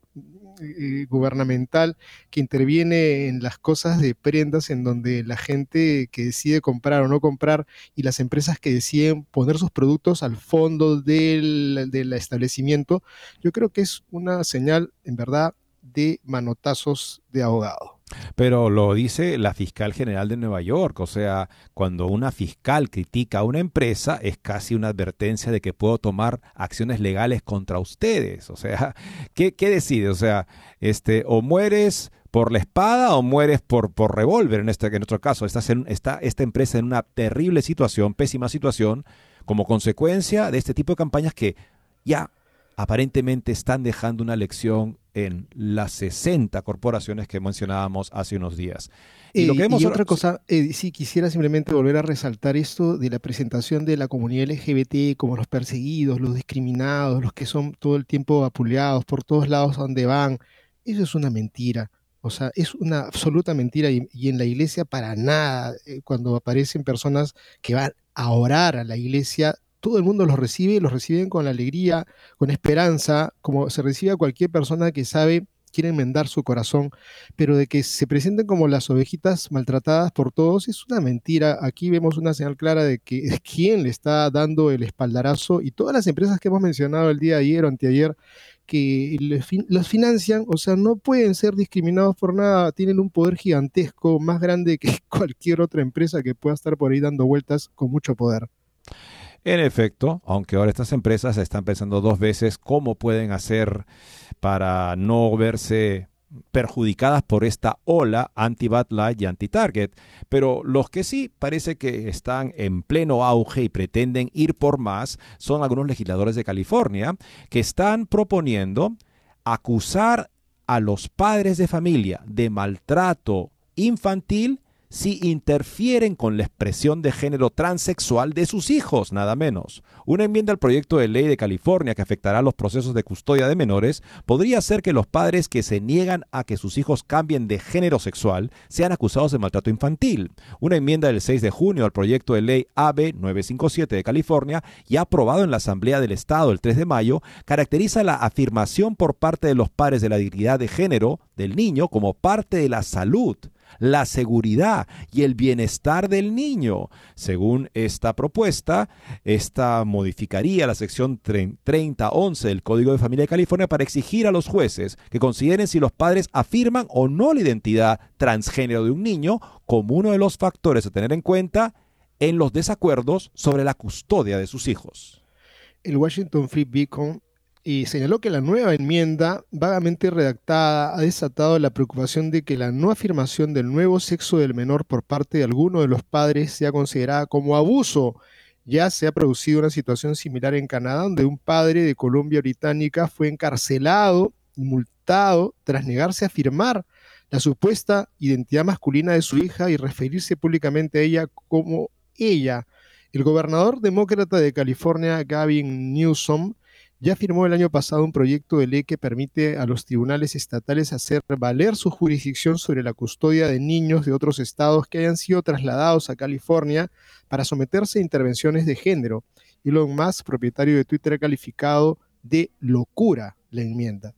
eh, gubernamental que interviene en las cosas de prendas en donde la gente que decide comprar o no comprar y las empresas que deciden poner sus productos al fondo del, del establecimiento, yo creo que es una señal en verdad de manotazos de abogado. Pero lo dice la fiscal general de Nueva York, o sea, cuando una fiscal critica a una empresa es casi una advertencia de que puedo tomar acciones legales contra ustedes. O sea, ¿qué, qué decide? O sea, este, o mueres por la espada o mueres por, por revólver en este en otro caso. Estás en, está esta empresa en una terrible situación, pésima situación, como consecuencia de este tipo de campañas que ya aparentemente están dejando una lección en las 60 corporaciones que mencionábamos hace unos días. Y, lo que vemos otra cosa, eh, sí, quisiera simplemente volver a resaltar esto de la presentación de la comunidad LGBT como los perseguidos, los discriminados, los que son todo el tiempo apuleados por todos lados donde van. Eso es una mentira. O sea, es una absoluta mentira y, y en la iglesia para nada, eh, cuando aparecen personas que van a orar a la iglesia, todo el mundo los recibe, los reciben con alegría, con esperanza, como se recibe a cualquier persona que sabe quiere enmendar su corazón, pero de que se presenten como las ovejitas maltratadas por todos es una mentira. Aquí vemos una señal clara de que es quien le está dando el espaldarazo y todas las empresas que hemos mencionado el día de ayer o anteayer que los financian, o sea, no pueden ser discriminados por nada, tienen un poder gigantesco más grande que cualquier otra empresa que pueda estar por ahí dando vueltas con mucho poder. En efecto, aunque ahora estas empresas están pensando dos veces cómo pueden hacer para no verse perjudicadas por esta ola anti-Bad Light y anti-Target, pero los que sí parece que están en pleno auge y pretenden ir por más son algunos legisladores de California que están proponiendo acusar a los padres de familia de maltrato infantil si interfieren con la expresión de género transexual de sus hijos, nada menos. Una enmienda al proyecto de ley de California que afectará los procesos de custodia de menores podría hacer que los padres que se niegan a que sus hijos cambien de género sexual sean acusados de maltrato infantil. Una enmienda del 6 de junio al proyecto de ley AB 957 de California y aprobado en la Asamblea del Estado el 3 de mayo caracteriza la afirmación por parte de los padres de la dignidad de género del niño como parte de la salud la seguridad y el bienestar del niño. Según esta propuesta, esta modificaría la sección 3011 del Código de Familia de California para exigir a los jueces que consideren si los padres afirman o no la identidad transgénero de un niño como uno de los factores a tener en cuenta en los desacuerdos sobre la custodia de sus hijos. El Washington Free Beacon y señaló que la nueva enmienda, vagamente redactada, ha desatado la preocupación de que la no afirmación del nuevo sexo del menor por parte de alguno de los padres sea considerada como abuso. Ya se ha producido una situación similar en Canadá, donde un padre de Colombia Británica fue encarcelado y multado tras negarse a afirmar la supuesta identidad masculina de su hija y referirse públicamente a ella como ella. El gobernador demócrata de California, Gavin Newsom, ya firmó el año pasado un proyecto de ley que permite a los tribunales estatales hacer valer su jurisdicción sobre la custodia de niños de otros estados que hayan sido trasladados a California para someterse a intervenciones de género. Elon Musk, propietario de Twitter, ha calificado de locura la enmienda.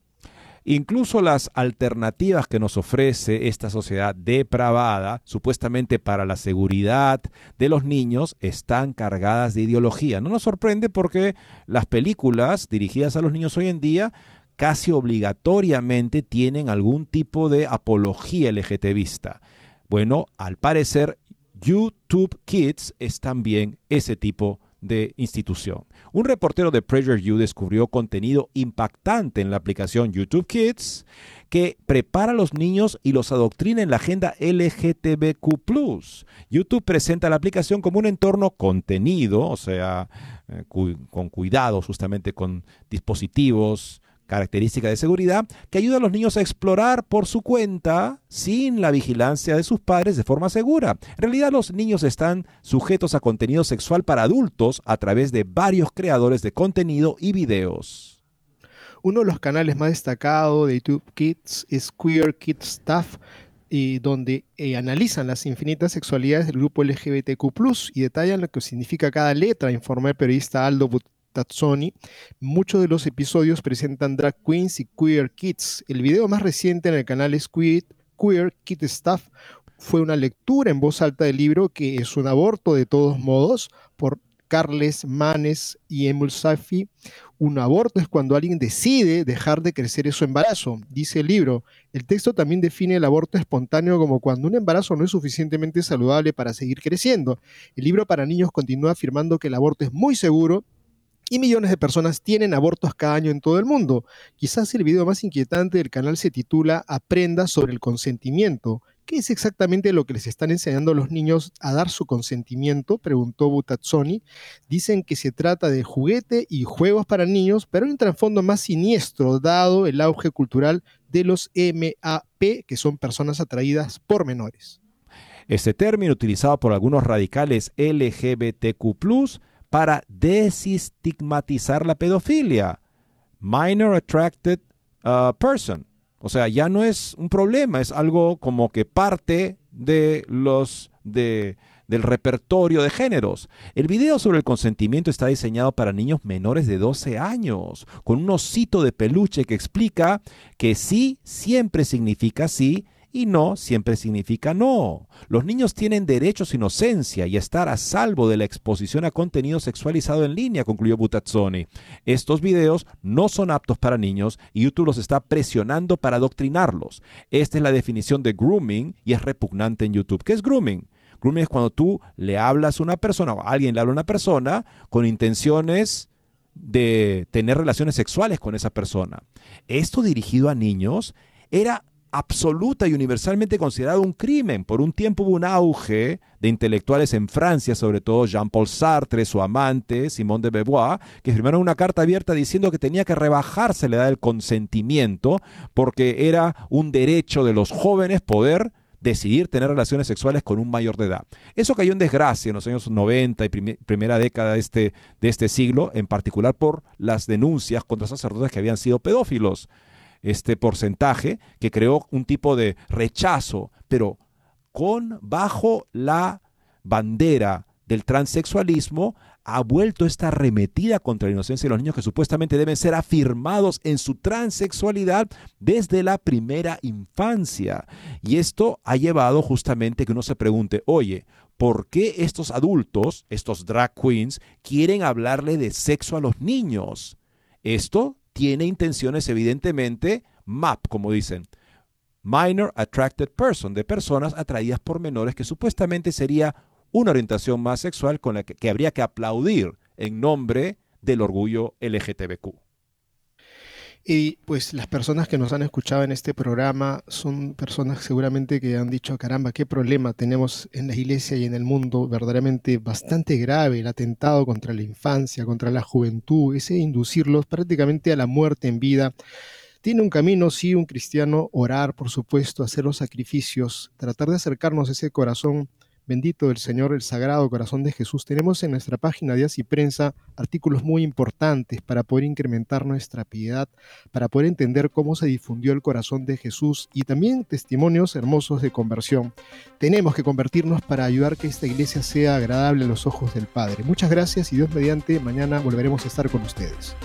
Incluso las alternativas que nos ofrece esta sociedad depravada, supuestamente para la seguridad de los niños, están cargadas de ideología. No nos sorprende porque las películas dirigidas a los niños hoy en día casi obligatoriamente tienen algún tipo de apología LGTBista. Bueno, al parecer YouTube Kids es también ese tipo de institución. Un reportero de PragerU descubrió contenido impactante en la aplicación YouTube Kids que prepara a los niños y los adoctrina en la agenda LGTBQ. YouTube presenta la aplicación como un entorno contenido, o sea, eh, con cuidado justamente con dispositivos característica de seguridad que ayuda a los niños a explorar por su cuenta sin la vigilancia de sus padres de forma segura. En realidad los niños están sujetos a contenido sexual para adultos a través de varios creadores de contenido y videos. Uno de los canales más destacados de YouTube Kids es Queer Kids Stuff, donde eh, analizan las infinitas sexualidades del grupo LGBTQ y detallan lo que significa cada letra, informó el periodista Aldo Tazzoni, muchos de los episodios presentan drag queens y queer kids. El video más reciente en el canal es Queer, queer Kid Stuff. Fue una lectura en voz alta del libro que es un aborto de todos modos por Carles Manes y Emil Safi. Un aborto es cuando alguien decide dejar de crecer su embarazo, dice el libro. El texto también define el aborto espontáneo como cuando un embarazo no es suficientemente saludable para seguir creciendo. El libro para niños continúa afirmando que el aborto es muy seguro y millones de personas tienen abortos cada año en todo el mundo. Quizás el video más inquietante del canal se titula Aprenda sobre el consentimiento. ¿Qué es exactamente lo que les están enseñando a los niños a dar su consentimiento? Preguntó Butazzoni. Dicen que se trata de juguete y juegos para niños, pero hay un trasfondo más siniestro dado el auge cultural de los MAP, que son personas atraídas por menores. Este término utilizado por algunos radicales LGBTQ para desestigmatizar la pedofilia. Minor attracted uh, person. O sea, ya no es un problema, es algo como que parte de los de, del repertorio de géneros. El video sobre el consentimiento está diseñado para niños menores de 12 años, con un osito de peluche que explica que sí siempre significa sí y no siempre significa no. Los niños tienen derecho a inocencia y estar a salvo de la exposición a contenido sexualizado en línea, concluyó Butazzoni. Estos videos no son aptos para niños y YouTube los está presionando para adoctrinarlos. Esta es la definición de grooming y es repugnante en YouTube. ¿Qué es grooming? Grooming es cuando tú le hablas a una persona o alguien le habla a una persona con intenciones de tener relaciones sexuales con esa persona. Esto dirigido a niños era absoluta y universalmente considerado un crimen. Por un tiempo hubo un auge de intelectuales en Francia, sobre todo Jean-Paul Sartre, su amante, Simone de Beauvoir, que firmaron una carta abierta diciendo que tenía que rebajarse la edad del consentimiento porque era un derecho de los jóvenes poder decidir tener relaciones sexuales con un mayor de edad. Eso cayó en desgracia en los años 90 y primera década de este, de este siglo, en particular por las denuncias contra sacerdotes que habían sido pedófilos este porcentaje que creó un tipo de rechazo, pero con bajo la bandera del transexualismo ha vuelto esta arremetida contra la inocencia de los niños que supuestamente deben ser afirmados en su transexualidad desde la primera infancia. Y esto ha llevado justamente que uno se pregunte, oye, ¿por qué estos adultos, estos drag queens, quieren hablarle de sexo a los niños? Esto tiene intenciones evidentemente MAP, como dicen, Minor Attracted Person, de personas atraídas por menores, que supuestamente sería una orientación más sexual con la que, habría que aplaudir en nombre del orgullo LGTBQ. Y pues las personas que nos han escuchado en este programa son personas seguramente que han dicho, caramba, qué problema tenemos en la iglesia y en el mundo, verdaderamente bastante grave, el atentado contra la infancia, contra la juventud, ese inducirlos prácticamente a la muerte en vida. Tiene un camino, sí, un cristiano, orar, por supuesto, hacer los sacrificios, tratar de acercarnos a ese corazón Bendito el Señor, el Sagrado Corazón de Jesús. Tenemos en nuestra página Días y Prensa artículos muy importantes para poder incrementar nuestra piedad, para poder entender cómo se difundió el corazón de Jesús y también testimonios hermosos de conversión. Tenemos que convertirnos para ayudar que esta iglesia sea agradable a los ojos del Padre. Muchas gracias y Dios mediante, mañana volveremos a estar con ustedes.